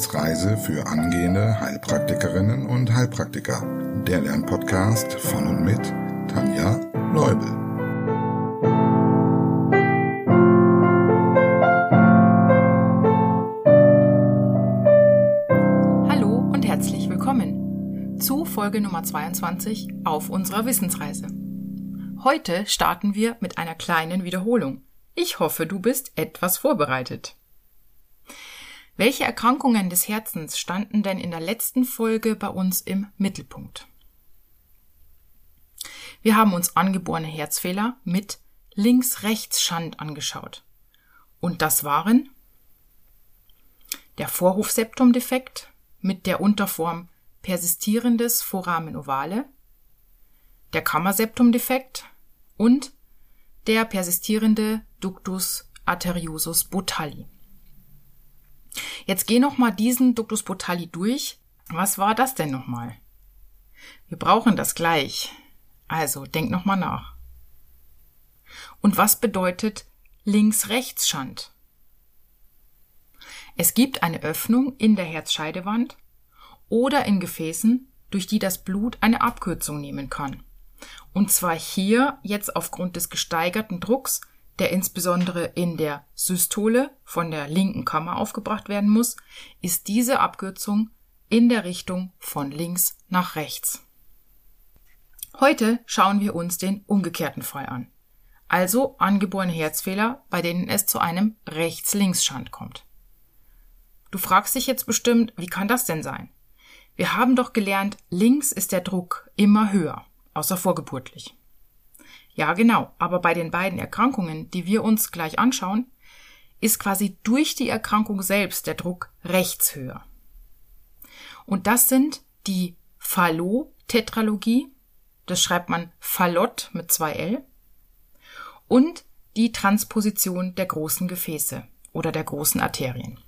Wissensreise für angehende Heilpraktikerinnen und Heilpraktiker. Der Lernpodcast von und mit Tanja Leubel. Hallo und herzlich willkommen zu Folge Nummer 22 auf unserer Wissensreise. Heute starten wir mit einer kleinen Wiederholung. Ich hoffe, du bist etwas vorbereitet. Welche Erkrankungen des Herzens standen denn in der letzten Folge bei uns im Mittelpunkt? Wir haben uns angeborene Herzfehler mit Links-Rechts-Schand angeschaut. Und das waren der Vorhofseptumdefekt mit der Unterform persistierendes Foramen ovale, der Kammerseptumdefekt und der persistierende Ductus arteriosus botalli. Jetzt geh noch mal diesen Ductus botalli durch. Was war das denn noch mal? Wir brauchen das gleich. Also, denk noch mal nach. Und was bedeutet Links-Rechts-Schand? Es gibt eine Öffnung in der Herzscheidewand oder in Gefäßen, durch die das Blut eine Abkürzung nehmen kann. Und zwar hier jetzt aufgrund des gesteigerten Drucks der insbesondere in der Systole von der linken Kammer aufgebracht werden muss, ist diese Abkürzung in der Richtung von links nach rechts. Heute schauen wir uns den umgekehrten Fall an. Also angeborene Herzfehler, bei denen es zu einem Rechts-Links-Schand kommt. Du fragst dich jetzt bestimmt, wie kann das denn sein? Wir haben doch gelernt, links ist der Druck immer höher, außer vorgeburtlich. Ja, genau. Aber bei den beiden Erkrankungen, die wir uns gleich anschauen, ist quasi durch die Erkrankung selbst der Druck rechts höher. Und das sind die Fallot-Tetralogie, das schreibt man Fallot mit zwei L, und die Transposition der großen Gefäße oder der großen Arterien.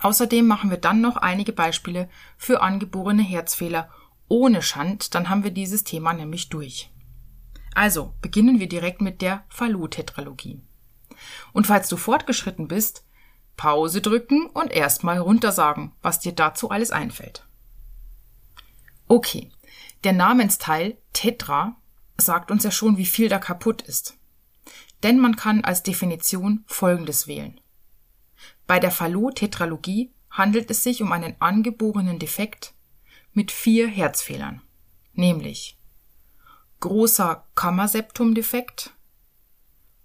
Außerdem machen wir dann noch einige Beispiele für angeborene Herzfehler ohne Schand, dann haben wir dieses Thema nämlich durch. Also beginnen wir direkt mit der Fallot-Tetralogie. Und falls du fortgeschritten bist, Pause drücken und erstmal runtersagen, was dir dazu alles einfällt. Okay, der Namensteil Tetra sagt uns ja schon, wie viel da kaputt ist. Denn man kann als Definition Folgendes wählen. Bei der Fallot-Tetralogie handelt es sich um einen angeborenen Defekt mit vier Herzfehlern, nämlich großer Kammerseptumdefekt,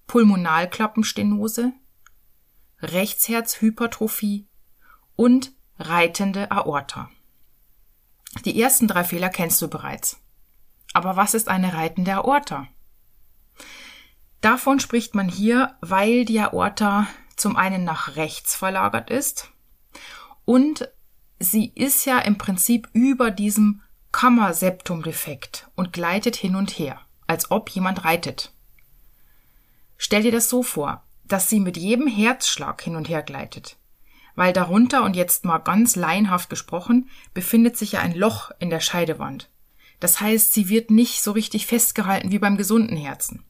Pulmonalklappenstenose, Rechtsherzhypertrophie und reitende Aorta. Die ersten drei Fehler kennst du bereits. Aber was ist eine reitende Aorta? Davon spricht man hier, weil die Aorta zum einen nach rechts verlagert ist und sie ist ja im Prinzip über diesem Kammerseptumdefekt und gleitet hin und her, als ob jemand reitet. Stell dir das so vor, dass sie mit jedem Herzschlag hin und her gleitet. Weil darunter, und jetzt mal ganz laienhaft gesprochen, befindet sich ja ein Loch in der Scheidewand. Das heißt, sie wird nicht so richtig festgehalten wie beim gesunden Herzen.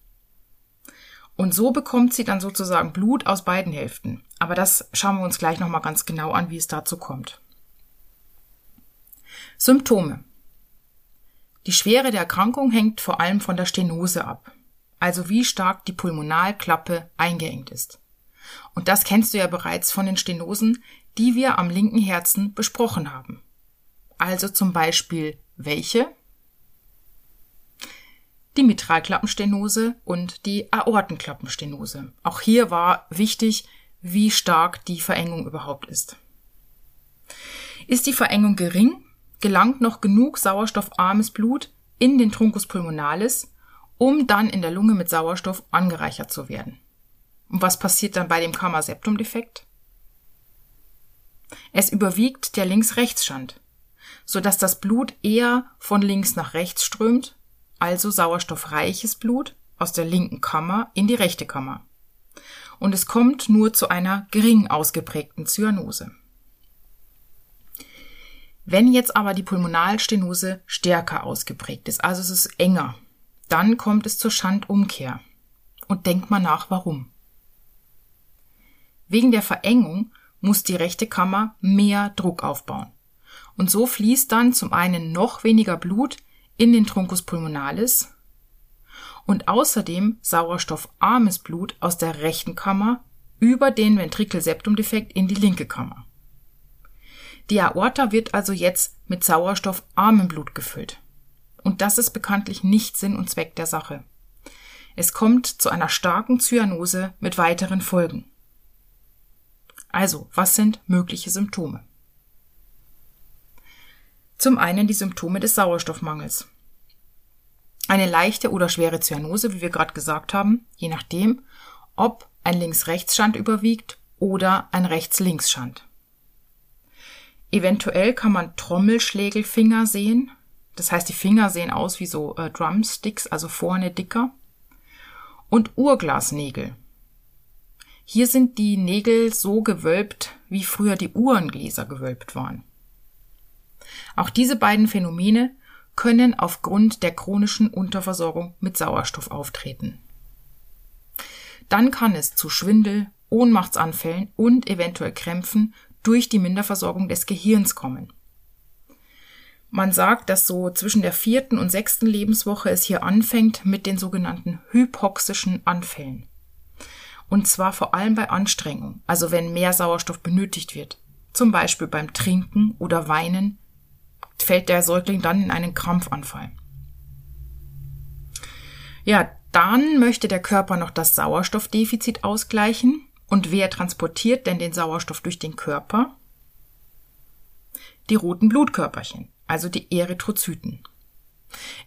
Und so bekommt sie dann sozusagen Blut aus beiden Hälften. Aber das schauen wir uns gleich nochmal ganz genau an, wie es dazu kommt. Symptome. Die Schwere der Erkrankung hängt vor allem von der Stenose ab, also wie stark die Pulmonalklappe eingeengt ist. Und das kennst du ja bereits von den Stenosen, die wir am linken Herzen besprochen haben. Also zum Beispiel welche? Die Mitralklappenstenose und die Aortenklappenstenose. Auch hier war wichtig, wie stark die Verengung überhaupt ist. Ist die Verengung gering, gelangt noch genug sauerstoffarmes Blut in den Truncus pulmonalis, um dann in der Lunge mit Sauerstoff angereichert zu werden. Und was passiert dann bei dem Kammerseptumdefekt? Es überwiegt der Links-Rechts-Schand, sodass das Blut eher von links nach rechts strömt, also sauerstoffreiches Blut aus der linken Kammer in die rechte Kammer. Und es kommt nur zu einer gering ausgeprägten Zyanose. Wenn jetzt aber die Pulmonalstenose stärker ausgeprägt ist, also es ist enger, dann kommt es zur Schandumkehr. Und denkt mal nach, warum. Wegen der Verengung muss die rechte Kammer mehr Druck aufbauen. Und so fließt dann zum einen noch weniger Blut in den Truncus pulmonalis und außerdem sauerstoffarmes Blut aus der rechten Kammer über den Ventrikelseptumdefekt in die linke Kammer. Die Aorta wird also jetzt mit sauerstoffarmem Blut gefüllt. Und das ist bekanntlich nicht Sinn und Zweck der Sache. Es kommt zu einer starken Zyanose mit weiteren Folgen. Also, was sind mögliche Symptome? Zum einen die Symptome des Sauerstoffmangels. Eine leichte oder schwere Zyanose, wie wir gerade gesagt haben, je nachdem, ob ein Links-Rechts-Schand überwiegt oder ein Rechts-Links-Schand. Eventuell kann man Trommelschlägelfinger sehen. Das heißt, die Finger sehen aus wie so äh, Drumsticks, also vorne dicker. Und Uhrglasnägel. Hier sind die Nägel so gewölbt, wie früher die Uhrengläser gewölbt waren. Auch diese beiden Phänomene können aufgrund der chronischen Unterversorgung mit Sauerstoff auftreten. Dann kann es zu Schwindel, Ohnmachtsanfällen und eventuell Krämpfen durch die Minderversorgung des Gehirns kommen. Man sagt, dass so zwischen der vierten und sechsten Lebenswoche es hier anfängt mit den sogenannten hypoxischen Anfällen. Und zwar vor allem bei Anstrengung, also wenn mehr Sauerstoff benötigt wird. Zum Beispiel beim Trinken oder Weinen fällt der Säugling dann in einen Krampfanfall. Ja, dann möchte der Körper noch das Sauerstoffdefizit ausgleichen. Und wer transportiert denn den Sauerstoff durch den Körper? Die roten Blutkörperchen, also die Erythrozyten.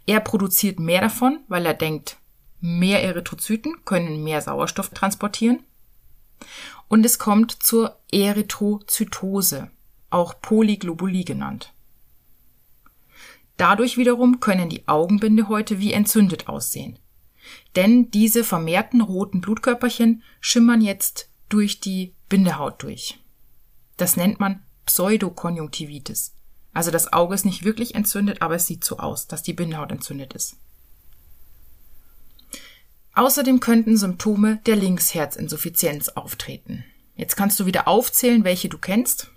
Er produziert mehr davon, weil er denkt, mehr Erythrozyten können mehr Sauerstoff transportieren. Und es kommt zur Erythrozytose, auch Polyglobulie genannt. Dadurch wiederum können die Augenbindehäute wie entzündet aussehen. Denn diese vermehrten roten Blutkörperchen schimmern jetzt durch die Bindehaut durch. Das nennt man Pseudokonjunktivitis. Also das Auge ist nicht wirklich entzündet, aber es sieht so aus, dass die Bindehaut entzündet ist. Außerdem könnten Symptome der Linksherzinsuffizienz auftreten. Jetzt kannst du wieder aufzählen, welche du kennst.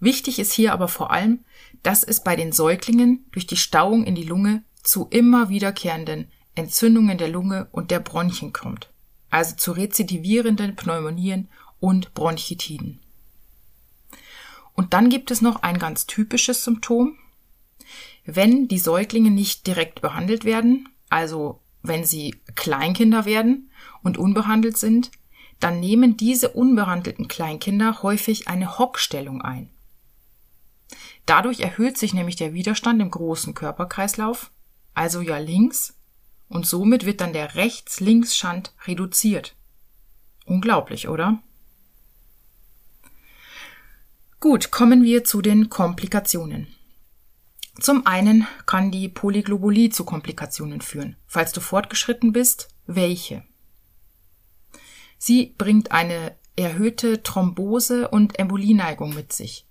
Wichtig ist hier aber vor allem, dass es bei den Säuglingen durch die Stauung in die Lunge zu immer wiederkehrenden Entzündungen der Lunge und der Bronchien kommt, also zu rezidivierenden Pneumonien und Bronchitiden. Und dann gibt es noch ein ganz typisches Symptom. Wenn die Säuglinge nicht direkt behandelt werden, also wenn sie Kleinkinder werden und unbehandelt sind, dann nehmen diese unbehandelten Kleinkinder häufig eine Hockstellung ein. Dadurch erhöht sich nämlich der Widerstand im großen Körperkreislauf, also ja links, und somit wird dann der Rechts-Links-Schand reduziert. Unglaublich, oder? Gut, kommen wir zu den Komplikationen. Zum einen kann die Polyglobulie zu Komplikationen führen. Falls du fortgeschritten bist, welche? Sie bringt eine erhöhte Thrombose- und Embolieneigung mit sich.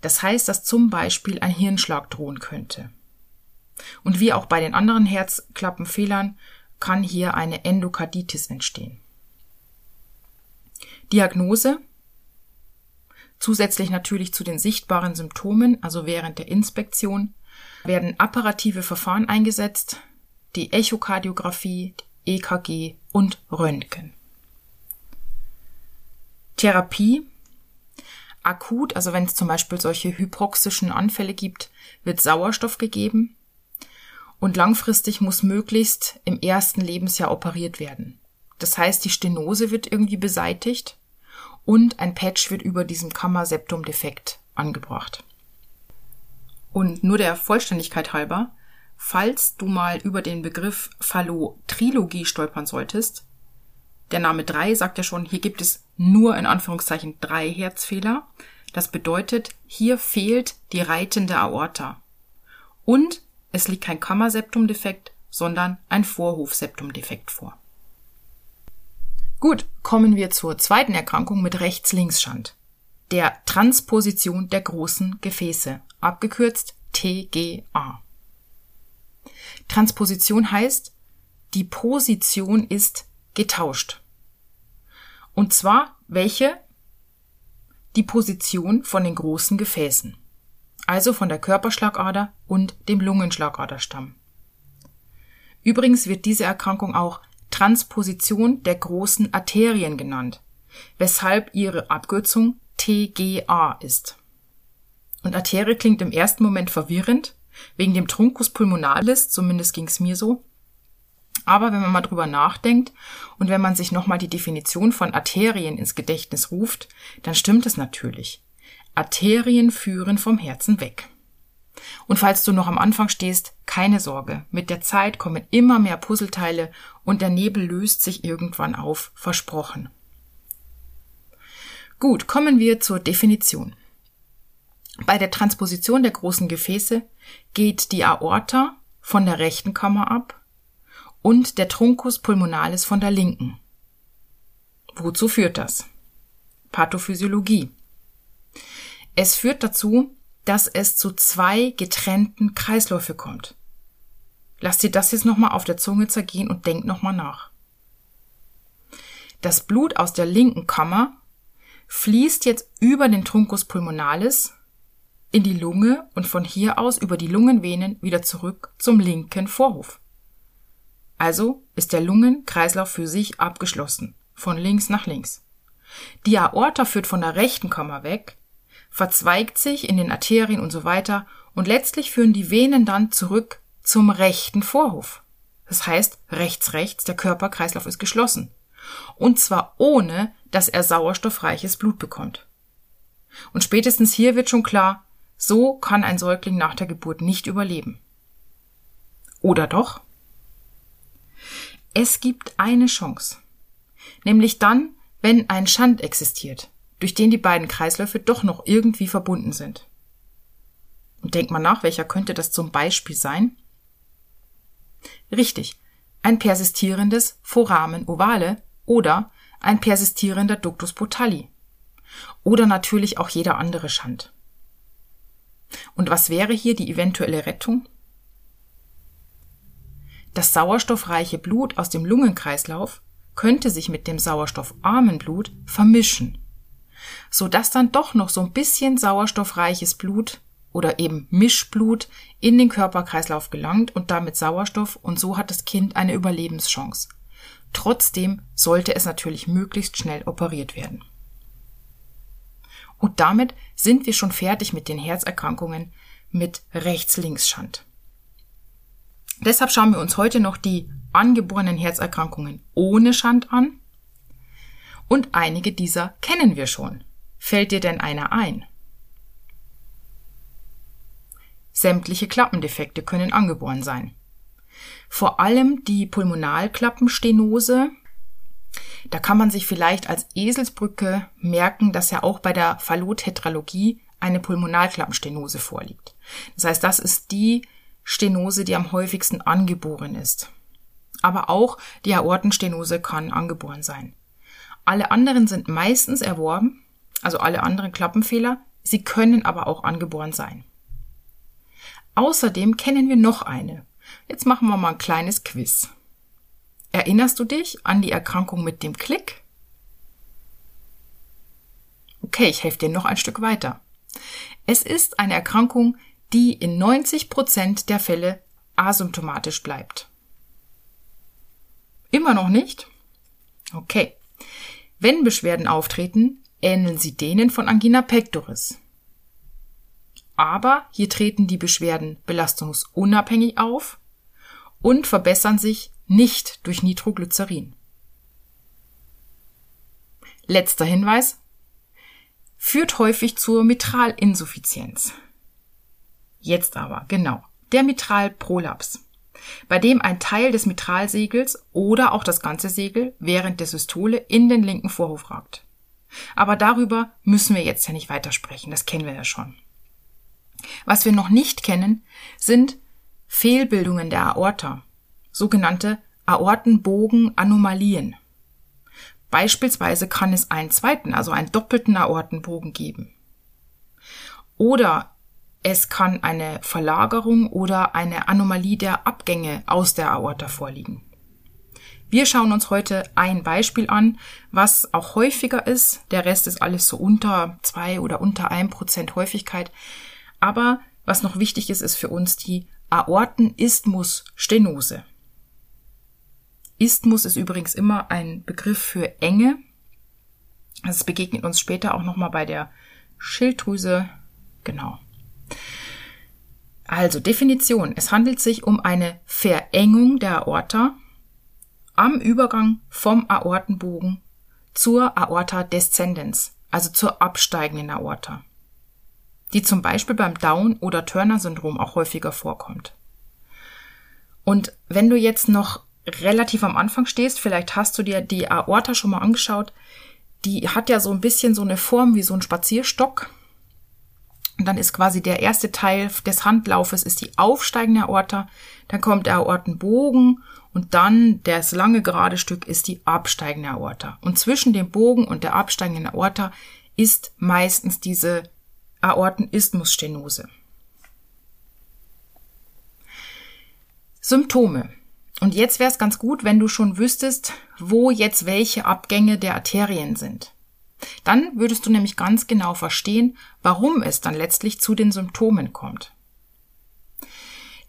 Das heißt, dass zum Beispiel ein Hirnschlag drohen könnte. Und wie auch bei den anderen Herzklappenfehlern kann hier eine Endokarditis entstehen. Diagnose Zusätzlich natürlich zu den sichtbaren Symptomen, also während der Inspektion, werden apparative Verfahren eingesetzt, die Echokardiographie, EKG und Röntgen. Therapie Akut, also wenn es zum Beispiel solche hypoxischen Anfälle gibt, wird Sauerstoff gegeben. Und langfristig muss möglichst im ersten Lebensjahr operiert werden. Das heißt, die Stenose wird irgendwie beseitigt und ein Patch wird über diesem Kammerseptumdefekt angebracht. Und nur der Vollständigkeit halber, falls du mal über den Begriff Phallotrilogie stolpern solltest, der Name 3 sagt ja schon, hier gibt es nur in Anführungszeichen drei Herzfehler. Das bedeutet, hier fehlt die reitende Aorta. Und es liegt kein Kammerseptumdefekt, sondern ein Vorhofseptumdefekt vor. Gut, kommen wir zur zweiten Erkrankung mit Rechts-Links-Schand. Der Transposition der großen Gefäße, abgekürzt TGA. Transposition heißt, die Position ist getauscht. Und zwar welche? die Position von den großen Gefäßen, also von der Körperschlagader und dem Lungenschlagaderstamm. Übrigens wird diese Erkrankung auch Transposition der großen Arterien genannt, weshalb ihre Abkürzung TGA ist. Und Arterie klingt im ersten Moment verwirrend, wegen dem Truncus pulmonalis, zumindest ging's mir so. Aber wenn man mal drüber nachdenkt und wenn man sich nochmal die Definition von Arterien ins Gedächtnis ruft, dann stimmt es natürlich. Arterien führen vom Herzen weg. Und falls du noch am Anfang stehst, keine Sorge. Mit der Zeit kommen immer mehr Puzzleteile und der Nebel löst sich irgendwann auf, versprochen. Gut, kommen wir zur Definition. Bei der Transposition der großen Gefäße geht die Aorta von der rechten Kammer ab und der Truncus pulmonalis von der linken. Wozu führt das? Pathophysiologie. Es führt dazu, dass es zu zwei getrennten Kreisläufe kommt. Lass dir das jetzt nochmal auf der Zunge zergehen und denk nochmal nach. Das Blut aus der linken Kammer fließt jetzt über den Truncus pulmonalis in die Lunge und von hier aus über die Lungenvenen wieder zurück zum linken Vorhof. Also ist der Lungenkreislauf für sich abgeschlossen, von links nach links. Die Aorta führt von der rechten Kammer weg, verzweigt sich in den Arterien und so weiter und letztlich führen die Venen dann zurück zum rechten Vorhof. Das heißt, rechts rechts, der Körperkreislauf ist geschlossen. Und zwar ohne, dass er sauerstoffreiches Blut bekommt. Und spätestens hier wird schon klar, so kann ein Säugling nach der Geburt nicht überleben. Oder doch? Es gibt eine Chance. Nämlich dann, wenn ein Schand existiert, durch den die beiden Kreisläufe doch noch irgendwie verbunden sind. Und denkt mal nach, welcher könnte das zum Beispiel sein? Richtig, ein persistierendes Foramen ovale oder ein persistierender Ductus botalli. Oder natürlich auch jeder andere Schand. Und was wäre hier die eventuelle Rettung? Das sauerstoffreiche Blut aus dem Lungenkreislauf könnte sich mit dem sauerstoffarmen Blut vermischen, so dass dann doch noch so ein bisschen sauerstoffreiches Blut oder eben Mischblut in den Körperkreislauf gelangt und damit Sauerstoff und so hat das Kind eine Überlebenschance. Trotzdem sollte es natürlich möglichst schnell operiert werden. Und damit sind wir schon fertig mit den Herzerkrankungen mit Rechts-Links-Schand. Deshalb schauen wir uns heute noch die angeborenen Herzerkrankungen ohne Schand an. Und einige dieser kennen wir schon. Fällt dir denn einer ein? Sämtliche Klappendefekte können angeboren sein. Vor allem die Pulmonalklappenstenose. Da kann man sich vielleicht als Eselsbrücke merken, dass ja auch bei der Fallottetralogie eine Pulmonalklappenstenose vorliegt. Das heißt, das ist die Stenose, die am häufigsten angeboren ist. Aber auch die Aortenstenose kann angeboren sein. Alle anderen sind meistens erworben, also alle anderen Klappenfehler, sie können aber auch angeboren sein. Außerdem kennen wir noch eine. Jetzt machen wir mal ein kleines Quiz. Erinnerst du dich an die Erkrankung mit dem Klick? Okay, ich helfe dir noch ein Stück weiter. Es ist eine Erkrankung, die in 90 Prozent der Fälle asymptomatisch bleibt. Immer noch nicht? Okay. Wenn Beschwerden auftreten, ähneln sie denen von Angina pectoris. Aber hier treten die Beschwerden belastungsunabhängig auf und verbessern sich nicht durch Nitroglycerin. Letzter Hinweis. Führt häufig zur Mitralinsuffizienz. Jetzt aber, genau, der Mitralprolaps, bei dem ein Teil des Mitralsegels oder auch das ganze Segel während der Systole in den linken Vorhof ragt. Aber darüber müssen wir jetzt ja nicht weitersprechen, das kennen wir ja schon. Was wir noch nicht kennen, sind Fehlbildungen der Aorta, sogenannte Aortenbogenanomalien. Beispielsweise kann es einen zweiten, also einen doppelten Aortenbogen geben. Oder es kann eine Verlagerung oder eine Anomalie der Abgänge aus der Aorta vorliegen. Wir schauen uns heute ein Beispiel an, was auch häufiger ist. Der Rest ist alles so unter zwei oder unter ein Prozent Häufigkeit. Aber was noch wichtig ist, ist für uns die Aortenisthmus-Stenose. Isthmus ist übrigens immer ein Begriff für Enge. Es begegnet uns später auch nochmal bei der Schilddrüse. Genau. Also Definition. Es handelt sich um eine Verengung der Aorta am Übergang vom Aortenbogen zur Aorta descendens, also zur absteigenden Aorta, die zum Beispiel beim Down- oder Turner-Syndrom auch häufiger vorkommt. Und wenn du jetzt noch relativ am Anfang stehst, vielleicht hast du dir die Aorta schon mal angeschaut, die hat ja so ein bisschen so eine Form wie so ein Spazierstock. Und dann ist quasi der erste Teil des Handlaufes ist die aufsteigende Aorta, dann kommt der Aortenbogen und dann das lange gerade Stück ist die absteigende Aorta. Und zwischen dem Bogen und der absteigenden Aorta ist meistens diese Aortenisthmusstenose. Symptome. Und jetzt wäre es ganz gut, wenn du schon wüsstest, wo jetzt welche Abgänge der Arterien sind. Dann würdest du nämlich ganz genau verstehen, warum es dann letztlich zu den Symptomen kommt.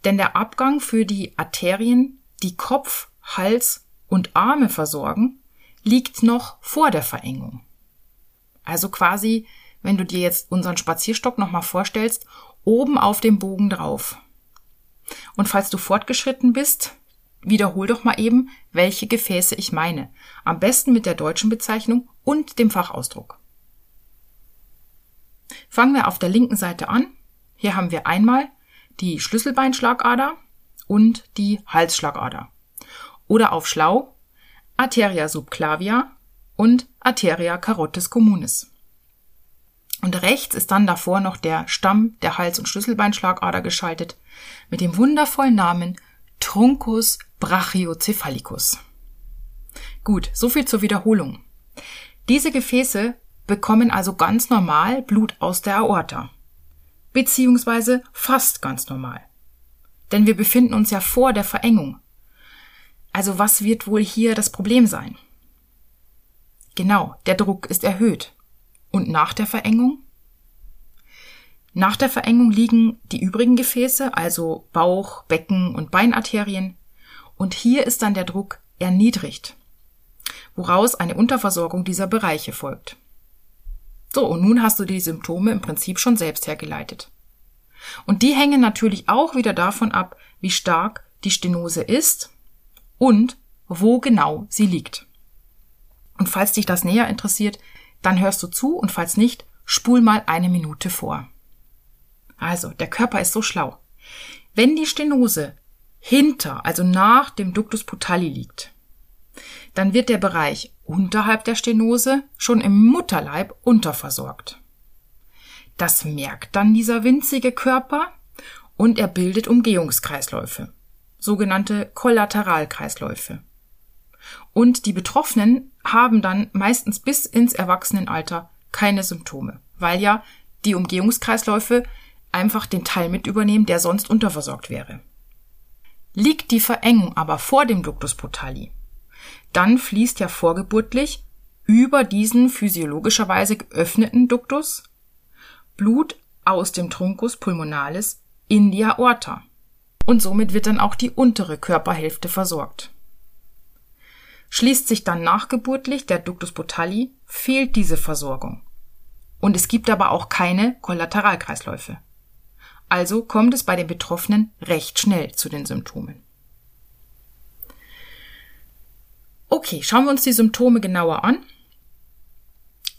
Denn der Abgang für die Arterien, die Kopf, Hals und Arme versorgen, liegt noch vor der Verengung. Also quasi, wenn du dir jetzt unseren Spazierstock nochmal vorstellst, oben auf dem Bogen drauf. Und falls du fortgeschritten bist, Wiederhol doch mal eben, welche Gefäße ich meine. Am besten mit der deutschen Bezeichnung und dem Fachausdruck. Fangen wir auf der linken Seite an. Hier haben wir einmal die Schlüsselbeinschlagader und die Halsschlagader. Oder auf Schlau Arteria subclavia und Arteria carotis communis. Und rechts ist dann davor noch der Stamm der Hals- und Schlüsselbeinschlagader geschaltet mit dem wundervollen Namen Truncus brachiocephalicus. Gut, so viel zur Wiederholung. Diese Gefäße bekommen also ganz normal Blut aus der Aorta. Beziehungsweise fast ganz normal. Denn wir befinden uns ja vor der Verengung. Also was wird wohl hier das Problem sein? Genau, der Druck ist erhöht. Und nach der Verengung? Nach der Verengung liegen die übrigen Gefäße, also Bauch, Becken und Beinarterien, und hier ist dann der Druck erniedrigt, woraus eine Unterversorgung dieser Bereiche folgt. So, und nun hast du die Symptome im Prinzip schon selbst hergeleitet. Und die hängen natürlich auch wieder davon ab, wie stark die Stenose ist und wo genau sie liegt. Und falls dich das näher interessiert, dann hörst du zu und falls nicht, spul mal eine Minute vor. Also, der Körper ist so schlau. Wenn die Stenose hinter, also nach dem Ductus putali liegt, dann wird der Bereich unterhalb der Stenose schon im Mutterleib unterversorgt. Das merkt dann dieser winzige Körper und er bildet Umgehungskreisläufe, sogenannte Kollateralkreisläufe. Und die Betroffenen haben dann meistens bis ins Erwachsenenalter keine Symptome, weil ja die Umgehungskreisläufe einfach den Teil mit übernehmen, der sonst unterversorgt wäre. Liegt die Verengung aber vor dem Ductus putali, dann fließt ja vorgeburtlich über diesen physiologischerweise geöffneten Duktus Blut aus dem Truncus pulmonalis in die Aorta. Und somit wird dann auch die untere Körperhälfte versorgt. Schließt sich dann nachgeburtlich der Ductus putali, fehlt diese Versorgung. Und es gibt aber auch keine Kollateralkreisläufe. Also kommt es bei den Betroffenen recht schnell zu den Symptomen. Okay, schauen wir uns die Symptome genauer an.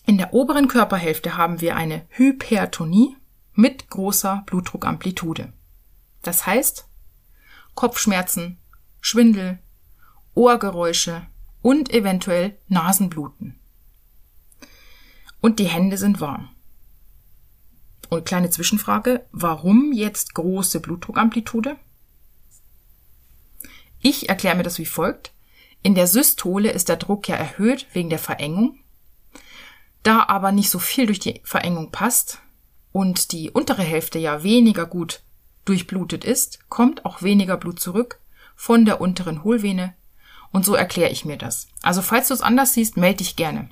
In der oberen Körperhälfte haben wir eine Hypertonie mit großer Blutdruckamplitude. Das heißt Kopfschmerzen, Schwindel, Ohrgeräusche und eventuell Nasenbluten. Und die Hände sind warm. Und kleine Zwischenfrage, warum jetzt große Blutdruckamplitude? Ich erkläre mir das wie folgt. In der Systole ist der Druck ja erhöht wegen der Verengung. Da aber nicht so viel durch die Verengung passt und die untere Hälfte ja weniger gut durchblutet ist, kommt auch weniger Blut zurück von der unteren Hohlvene Und so erkläre ich mir das. Also falls du es anders siehst, melde dich gerne.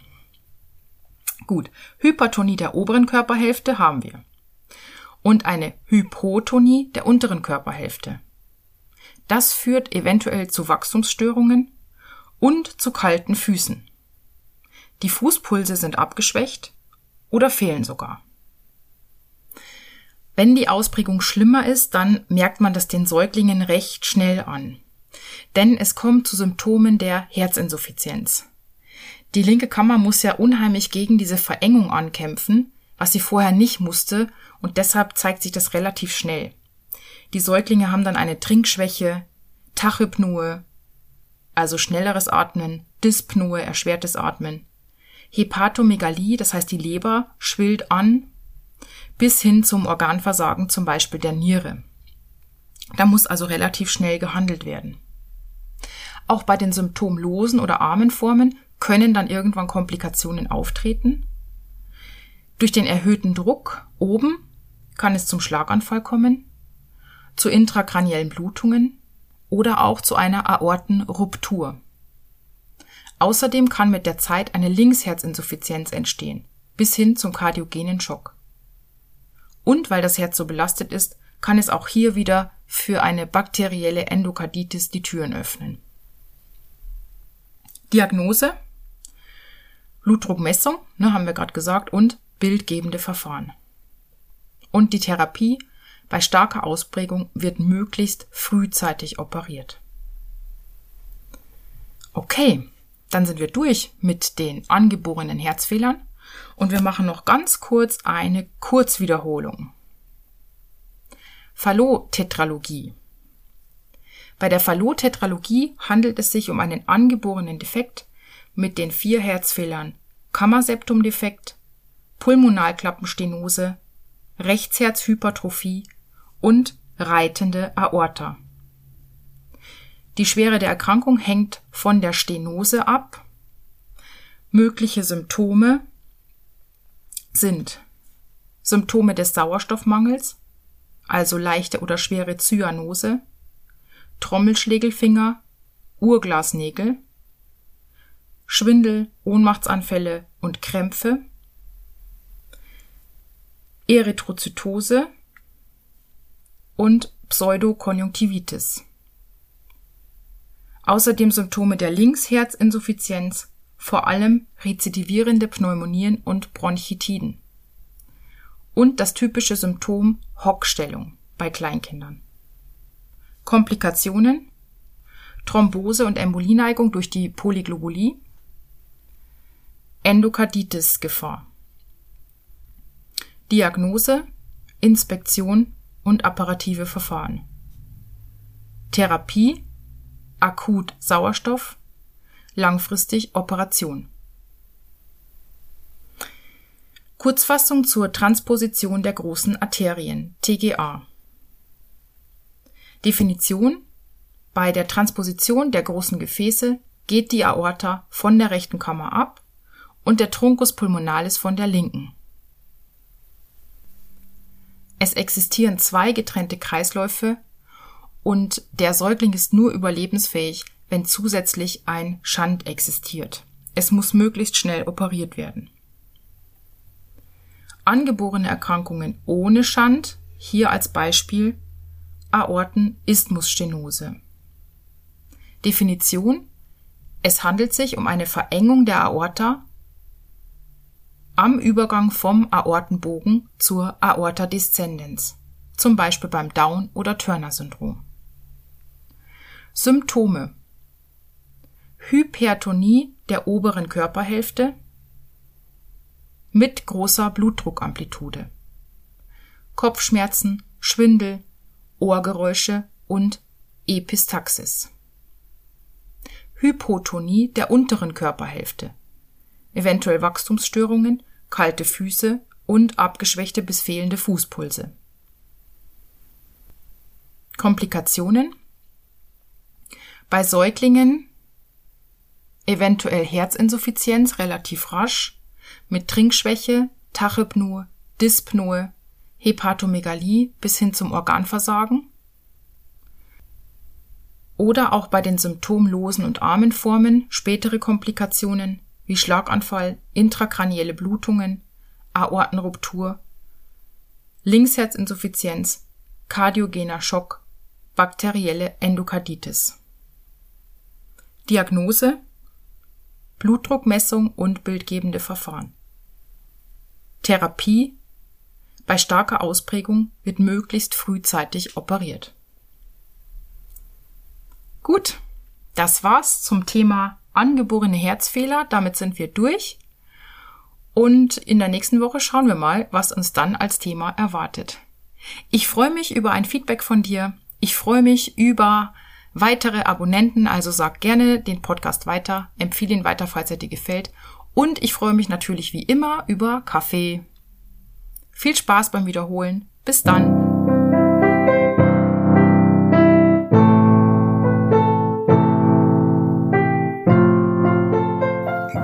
Gut, Hypertonie der oberen Körperhälfte haben wir. Und eine Hypotonie der unteren Körperhälfte. Das führt eventuell zu Wachstumsstörungen und zu kalten Füßen. Die Fußpulse sind abgeschwächt oder fehlen sogar. Wenn die Ausprägung schlimmer ist, dann merkt man das den Säuglingen recht schnell an. Denn es kommt zu Symptomen der Herzinsuffizienz. Die linke Kammer muss ja unheimlich gegen diese Verengung ankämpfen, was sie vorher nicht musste, und deshalb zeigt sich das relativ schnell. Die Säuglinge haben dann eine Trinkschwäche, Tachypnoe, also schnelleres Atmen, Dyspnoe, erschwertes Atmen, Hepatomegalie, das heißt die Leber schwillt an, bis hin zum Organversagen, zum Beispiel der Niere. Da muss also relativ schnell gehandelt werden. Auch bei den symptomlosen oder armen Formen können dann irgendwann Komplikationen auftreten. Durch den erhöhten Druck oben kann es zum Schlaganfall kommen, zu intrakraniellen Blutungen oder auch zu einer Aortenruptur. Außerdem kann mit der Zeit eine Linksherzinsuffizienz entstehen, bis hin zum kardiogenen Schock. Und weil das Herz so belastet ist, kann es auch hier wieder für eine bakterielle Endokarditis die Türen öffnen. Diagnose Blutdruckmessung, ne, haben wir gerade gesagt, und bildgebende Verfahren. Und die Therapie bei starker Ausprägung wird möglichst frühzeitig operiert. Okay, dann sind wir durch mit den angeborenen Herzfehlern und wir machen noch ganz kurz eine Kurzwiederholung. Fallot-Tetralogie. Bei der Fallot-Tetralogie handelt es sich um einen angeborenen Defekt mit den vier Herzfehlern Kammerseptumdefekt, Pulmonalklappenstenose, Rechtsherzhypertrophie und reitende Aorta. Die Schwere der Erkrankung hängt von der Stenose ab. Mögliche Symptome sind Symptome des Sauerstoffmangels, also leichte oder schwere Zyanose, Trommelschlägelfinger, Urglasnägel, Schwindel, Ohnmachtsanfälle und Krämpfe, Erythrozytose und Pseudokonjunktivitis. Außerdem Symptome der Linksherzinsuffizienz, vor allem rezidivierende Pneumonien und Bronchitiden. Und das typische Symptom Hockstellung bei Kleinkindern. Komplikationen Thrombose und Embolieneigung durch die Polyglobulie, Endokarditis-Gefahr. Diagnose, Inspektion und apparative Verfahren. Therapie akut Sauerstoff, langfristig Operation. Kurzfassung zur Transposition der großen Arterien TGA. Definition Bei der Transposition der großen Gefäße geht die Aorta von der rechten Kammer ab und der Truncus pulmonalis von der linken. Es existieren zwei getrennte Kreisläufe und der Säugling ist nur überlebensfähig, wenn zusätzlich ein Schand existiert. Es muss möglichst schnell operiert werden. Angeborene Erkrankungen ohne Schand, hier als Beispiel Aortenisthmusstenose. Definition Es handelt sich um eine Verengung der Aorta am Übergang vom Aortenbogen zur Aorta descendens, zum Beispiel beim Down- oder Turner-Syndrom. Symptome Hypertonie der oberen Körperhälfte mit großer Blutdruckamplitude, Kopfschmerzen, Schwindel, Ohrgeräusche und Epistaxis. Hypotonie der unteren Körperhälfte, eventuell Wachstumsstörungen, kalte Füße und abgeschwächte bis fehlende Fußpulse. Komplikationen bei Säuglingen eventuell Herzinsuffizienz relativ rasch mit Trinkschwäche, Tachypnoe, Dyspnoe, Hepatomegalie bis hin zum Organversagen. oder auch bei den symptomlosen und armen Formen spätere Komplikationen wie Schlaganfall, intrakranielle Blutungen, Aortenruptur, Linksherzinsuffizienz, kardiogener Schock, bakterielle Endokarditis. Diagnose Blutdruckmessung und bildgebende Verfahren. Therapie bei starker Ausprägung wird möglichst frühzeitig operiert. Gut, das war's zum Thema angeborene Herzfehler. Damit sind wir durch. Und in der nächsten Woche schauen wir mal, was uns dann als Thema erwartet. Ich freue mich über ein Feedback von dir. Ich freue mich über weitere Abonnenten, also sag gerne den Podcast weiter, empfehle ihn weiter, falls er dir gefällt. Und ich freue mich natürlich wie immer über Kaffee. Viel Spaß beim Wiederholen. Bis dann.